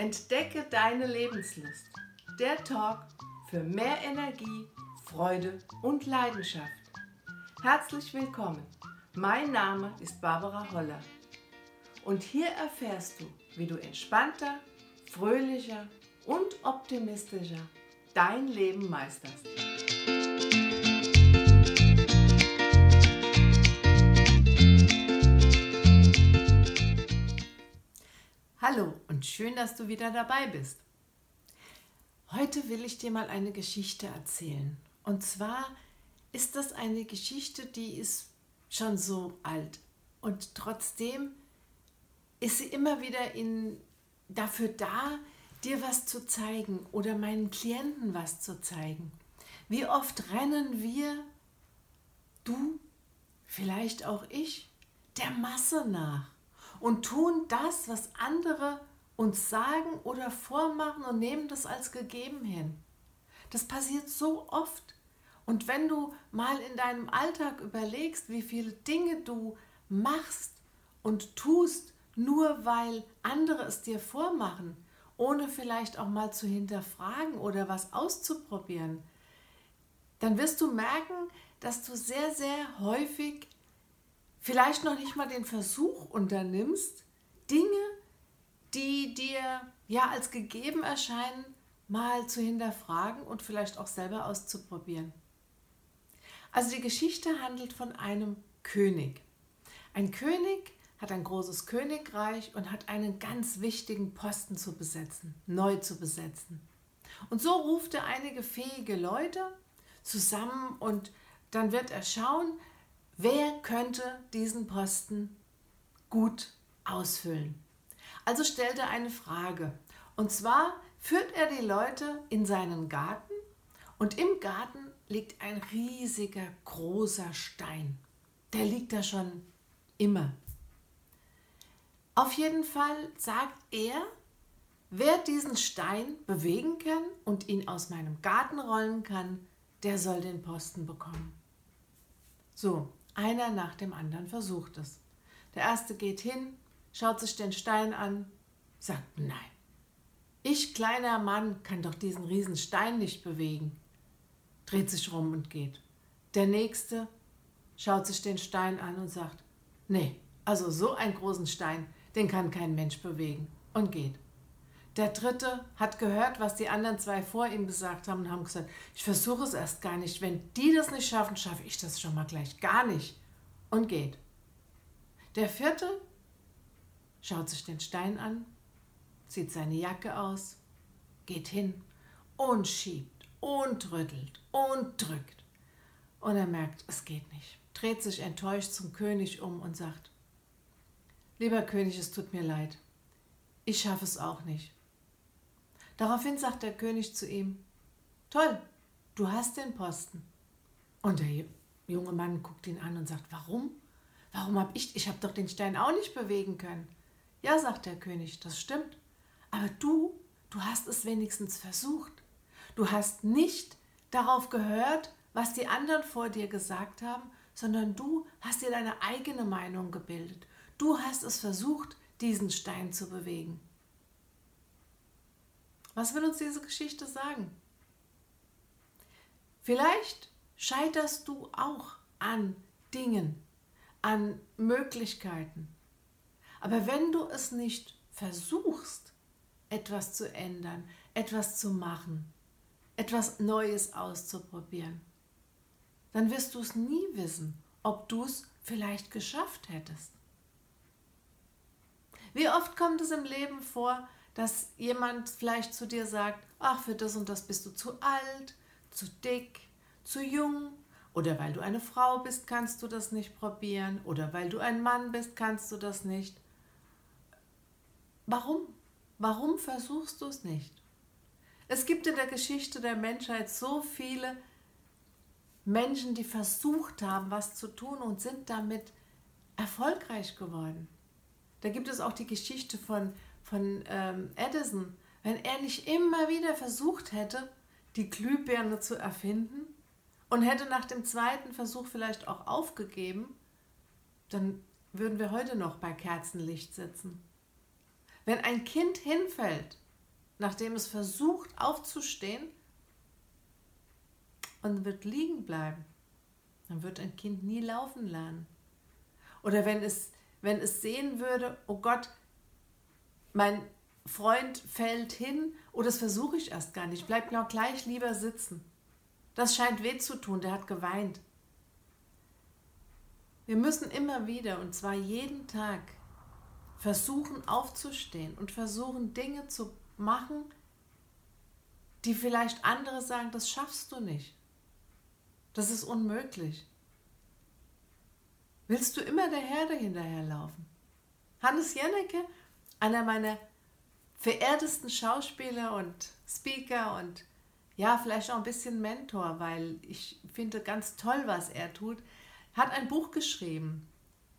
Entdecke deine Lebenslust. Der Talk für mehr Energie, Freude und Leidenschaft. Herzlich willkommen. Mein Name ist Barbara Holler. Und hier erfährst du, wie du entspannter, fröhlicher und optimistischer dein Leben meisterst. Hallo und schön, dass du wieder dabei bist. Heute will ich dir mal eine Geschichte erzählen. Und zwar ist das eine Geschichte, die ist schon so alt. Und trotzdem ist sie immer wieder in, dafür da, dir was zu zeigen oder meinen Klienten was zu zeigen. Wie oft rennen wir, du, vielleicht auch ich, der Masse nach und tun das, was andere uns sagen oder vormachen und nehmen das als gegeben hin. Das passiert so oft. Und wenn du mal in deinem Alltag überlegst, wie viele Dinge du machst und tust, nur weil andere es dir vormachen, ohne vielleicht auch mal zu hinterfragen oder was auszuprobieren, dann wirst du merken, dass du sehr, sehr häufig vielleicht noch nicht mal den Versuch unternimmst, Dinge, die dir ja als gegeben erscheinen, mal zu hinterfragen und vielleicht auch selber auszuprobieren. Also die Geschichte handelt von einem König. Ein König hat ein großes Königreich und hat einen ganz wichtigen Posten zu besetzen, neu zu besetzen. Und so ruft er einige fähige Leute zusammen und dann wird er schauen, Wer könnte diesen Posten gut ausfüllen? Also stellt er eine Frage. Und zwar führt er die Leute in seinen Garten und im Garten liegt ein riesiger, großer Stein. Der liegt da schon immer. Auf jeden Fall sagt er, wer diesen Stein bewegen kann und ihn aus meinem Garten rollen kann, der soll den Posten bekommen. So, einer nach dem anderen versucht es. Der erste geht hin, schaut sich den Stein an, sagt nein. Ich, kleiner Mann, kann doch diesen riesen Stein nicht bewegen. Dreht sich rum und geht. Der nächste schaut sich den Stein an und sagt, nee, also so einen großen Stein, den kann kein Mensch bewegen und geht. Der dritte hat gehört, was die anderen zwei vor ihm gesagt haben und haben gesagt, ich versuche es erst gar nicht. Wenn die das nicht schaffen, schaffe ich das schon mal gleich gar nicht. Und geht. Der vierte schaut sich den Stein an, zieht seine Jacke aus, geht hin und schiebt und rüttelt und drückt. Und er merkt, es geht nicht. Dreht sich enttäuscht zum König um und sagt, Lieber König, es tut mir leid. Ich schaffe es auch nicht. Daraufhin sagt der König zu ihm, Toll, du hast den Posten. Und der junge Mann guckt ihn an und sagt, warum? Warum habe ich, ich habe doch den Stein auch nicht bewegen können. Ja, sagt der König, das stimmt. Aber du, du hast es wenigstens versucht. Du hast nicht darauf gehört, was die anderen vor dir gesagt haben, sondern du hast dir deine eigene Meinung gebildet. Du hast es versucht, diesen Stein zu bewegen. Was will uns diese Geschichte sagen? Vielleicht scheiterst du auch an Dingen, an Möglichkeiten. Aber wenn du es nicht versuchst, etwas zu ändern, etwas zu machen, etwas Neues auszuprobieren, dann wirst du es nie wissen, ob du es vielleicht geschafft hättest. Wie oft kommt es im Leben vor, dass jemand vielleicht zu dir sagt, ach, für das und das bist du zu alt, zu dick, zu jung, oder weil du eine Frau bist, kannst du das nicht probieren, oder weil du ein Mann bist, kannst du das nicht. Warum? Warum versuchst du es nicht? Es gibt in der Geschichte der Menschheit so viele Menschen, die versucht haben, was zu tun und sind damit erfolgreich geworden. Da gibt es auch die Geschichte von von ähm, Edison, wenn er nicht immer wieder versucht hätte, die Glühbirne zu erfinden und hätte nach dem zweiten Versuch vielleicht auch aufgegeben, dann würden wir heute noch bei Kerzenlicht sitzen. Wenn ein Kind hinfällt nachdem es versucht aufzustehen und wird liegen bleiben, dann wird ein Kind nie laufen lernen. Oder wenn es, wenn es sehen würde, oh Gott, mein Freund fällt hin, oder oh, das versuche ich erst gar nicht, bleib noch gleich lieber sitzen. Das scheint weh zu tun, der hat geweint. Wir müssen immer wieder, und zwar jeden Tag, versuchen aufzustehen und versuchen Dinge zu machen, die vielleicht andere sagen, das schaffst du nicht. Das ist unmöglich. Willst du immer der Herde hinterherlaufen? Hannes Jennecke, einer meiner verehrtesten Schauspieler und Speaker und ja, vielleicht auch ein bisschen Mentor, weil ich finde ganz toll, was er tut, hat ein Buch geschrieben.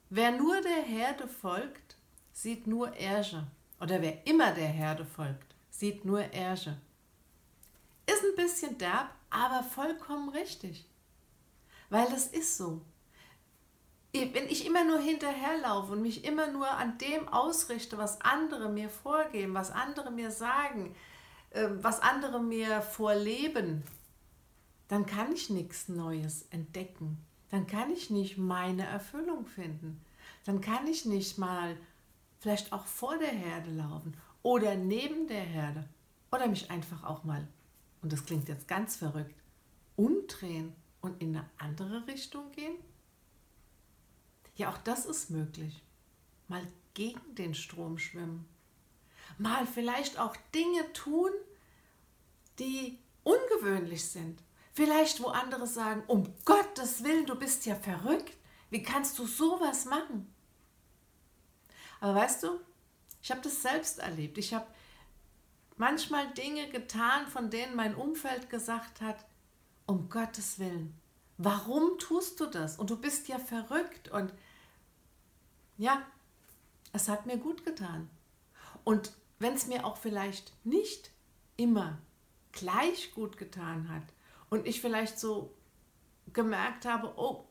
Wer nur der Herde folgt, sieht nur Ärsche. Oder wer immer der Herde folgt, sieht nur Ärsche. Ist ein bisschen derb, aber vollkommen richtig. Weil das ist so. Wenn ich immer nur hinterherlaufe und mich immer nur an dem ausrichte, was andere mir vorgeben, was andere mir sagen, ähm, was andere mir vorleben, dann kann ich nichts Neues entdecken. Dann kann ich nicht meine Erfüllung finden. Dann kann ich nicht mal vielleicht auch vor der Herde laufen oder neben der Herde oder mich einfach auch mal, und das klingt jetzt ganz verrückt, umdrehen und in eine andere Richtung gehen? Ja, auch das ist möglich. Mal gegen den Strom schwimmen. Mal vielleicht auch Dinge tun, die ungewöhnlich sind. Vielleicht, wo andere sagen, um Gottes Willen, du bist ja verrückt. Wie kannst du sowas machen? Aber weißt du, ich habe das selbst erlebt. Ich habe manchmal Dinge getan, von denen mein Umfeld gesagt hat, um Gottes Willen, warum tust du das? Und du bist ja verrückt. Und ja, es hat mir gut getan. Und wenn es mir auch vielleicht nicht immer gleich gut getan hat und ich vielleicht so gemerkt habe, oh,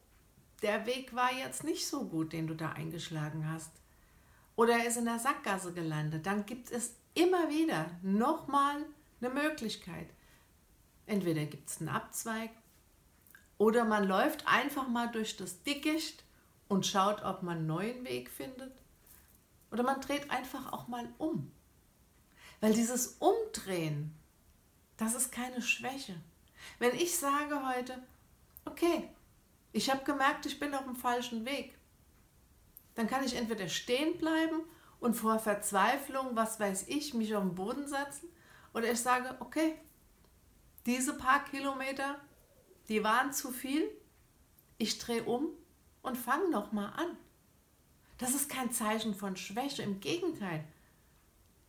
der Weg war jetzt nicht so gut, den du da eingeschlagen hast, oder er ist in der Sackgasse gelandet, dann gibt es immer wieder nochmal eine Möglichkeit. Entweder gibt es einen Abzweig oder man läuft einfach mal durch das Dickicht und schaut, ob man einen neuen Weg findet. Oder man dreht einfach auch mal um. Weil dieses Umdrehen, das ist keine Schwäche. Wenn ich sage heute, okay, ich habe gemerkt, ich bin auf dem falschen Weg, dann kann ich entweder stehen bleiben und vor Verzweiflung, was weiß ich, mich auf den Boden setzen. Oder ich sage, okay, diese paar Kilometer, die waren zu viel. Ich drehe um und fange nochmal an. Das ist kein Zeichen von Schwäche, im Gegenteil.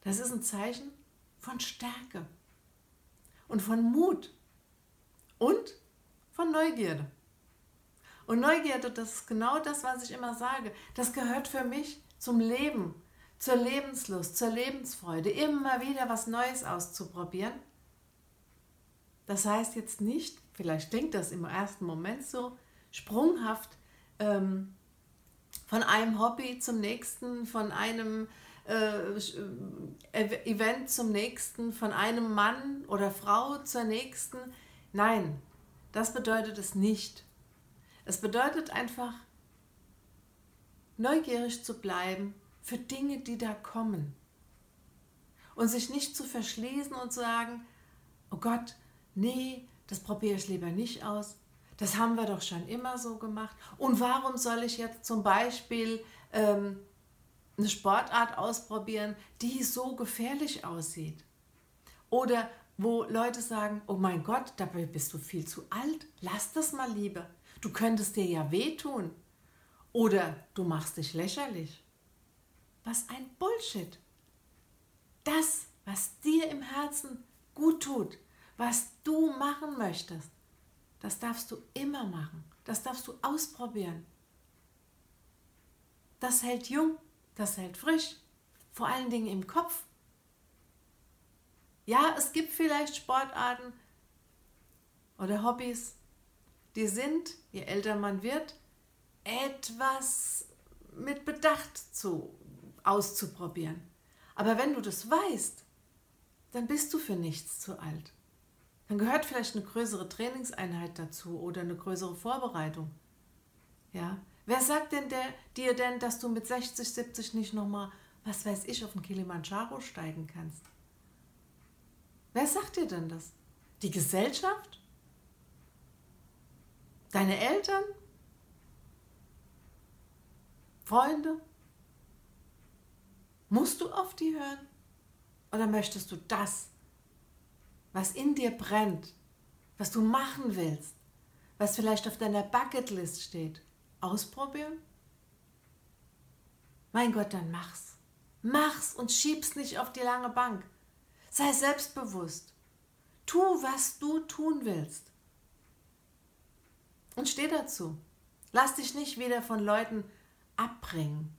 Das ist ein Zeichen von Stärke und von Mut und von Neugierde. Und Neugierde, das ist genau das, was ich immer sage. Das gehört für mich zum Leben, zur Lebenslust, zur Lebensfreude, immer wieder was Neues auszuprobieren. Das heißt jetzt nicht, vielleicht denkt das im ersten Moment so, sprunghaft ähm, von einem Hobby zum nächsten, von einem äh, äh Event zum nächsten, von einem Mann oder Frau zur nächsten. Nein, das bedeutet es nicht. Es bedeutet einfach, neugierig zu bleiben für Dinge, die da kommen. Und sich nicht zu verschließen und zu sagen, oh Gott, nee, das probiere ich lieber nicht aus. Das haben wir doch schon immer so gemacht. Und warum soll ich jetzt zum Beispiel ähm, eine Sportart ausprobieren, die so gefährlich aussieht? Oder wo Leute sagen, oh mein Gott, dabei bist du viel zu alt, lass das mal lieber. Du könntest dir ja wehtun. Oder du machst dich lächerlich. Was ein Bullshit. Das, was dir im Herzen gut tut, was du machen möchtest, das darfst du immer machen. Das darfst du ausprobieren. Das hält jung, das hält frisch, vor allen Dingen im Kopf. Ja, es gibt vielleicht Sportarten oder Hobbys, die sind, je älter man wird, etwas mit Bedacht zu, auszuprobieren. Aber wenn du das weißt, dann bist du für nichts zu alt. Dann gehört vielleicht eine größere Trainingseinheit dazu oder eine größere Vorbereitung. Ja, wer sagt denn der, dir denn, dass du mit 60, 70 nicht nochmal, was weiß ich, auf den Kilimanjaro steigen kannst? Wer sagt dir denn das? Die Gesellschaft? Deine Eltern? Freunde? Musst du auf die hören? Oder möchtest du das, was in dir brennt, was du machen willst, was vielleicht auf deiner Bucketlist steht, ausprobieren? Mein Gott, dann mach's. Mach's und schieb's nicht auf die lange Bank. Sei selbstbewusst. Tu, was du tun willst. Und steh dazu. Lass dich nicht wieder von Leuten abbringen.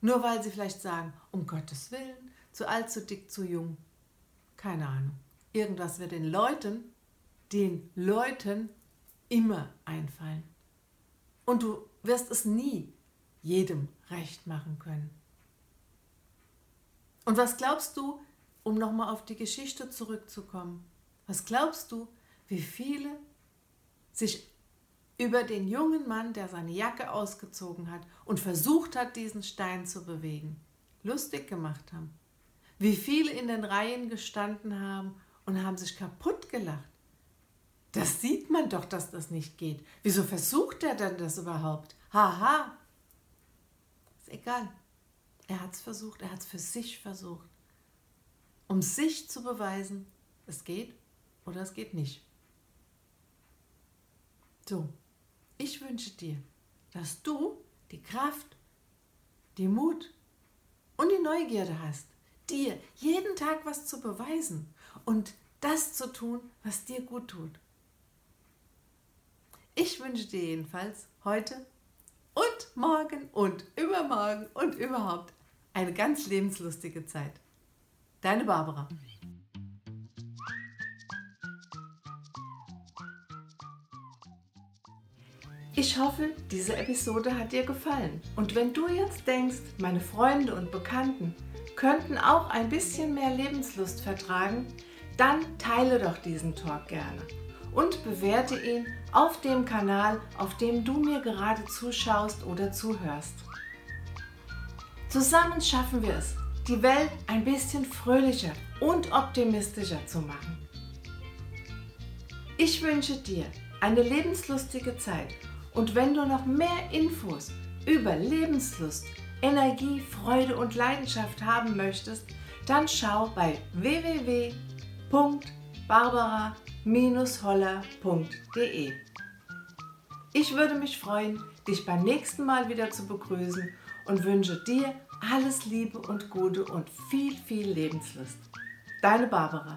Nur weil sie vielleicht sagen, um Gottes Willen, zu alt, zu dick, zu jung. Keine Ahnung. Irgendwas wird den Leuten, den Leuten immer einfallen. Und du wirst es nie jedem recht machen können. Und was glaubst du, um nochmal auf die Geschichte zurückzukommen, was glaubst du, wie viele sich über den jungen Mann, der seine Jacke ausgezogen hat und versucht hat, diesen Stein zu bewegen, lustig gemacht haben? Wie viele in den Reihen gestanden haben und haben sich kaputt gelacht? Das sieht man doch, dass das nicht geht. Wieso versucht er denn das überhaupt? Haha. Ist egal. Er hat es versucht, er hat es für sich versucht. Um sich zu beweisen, es geht oder es geht nicht. So, ich wünsche dir, dass du die Kraft, die Mut und die Neugierde hast, dir jeden Tag was zu beweisen und das zu tun, was dir gut tut. Ich wünsche dir jedenfalls heute und morgen und übermorgen und überhaupt eine ganz lebenslustige Zeit. Deine Barbara. Ich hoffe, diese Episode hat dir gefallen. Und wenn du jetzt denkst, meine Freunde und Bekannten könnten auch ein bisschen mehr Lebenslust vertragen, dann teile doch diesen Talk gerne und bewerte ihn auf dem Kanal, auf dem du mir gerade zuschaust oder zuhörst. Zusammen schaffen wir es, die Welt ein bisschen fröhlicher und optimistischer zu machen. Ich wünsche dir eine lebenslustige Zeit und wenn du noch mehr Infos über Lebenslust, Energie, Freude und Leidenschaft haben möchtest, dann schau bei www.barbara-holler.de. Ich würde mich freuen, dich beim nächsten Mal wieder zu begrüßen und wünsche dir alles Liebe und Gute und viel, viel Lebenslust. Deine Barbara.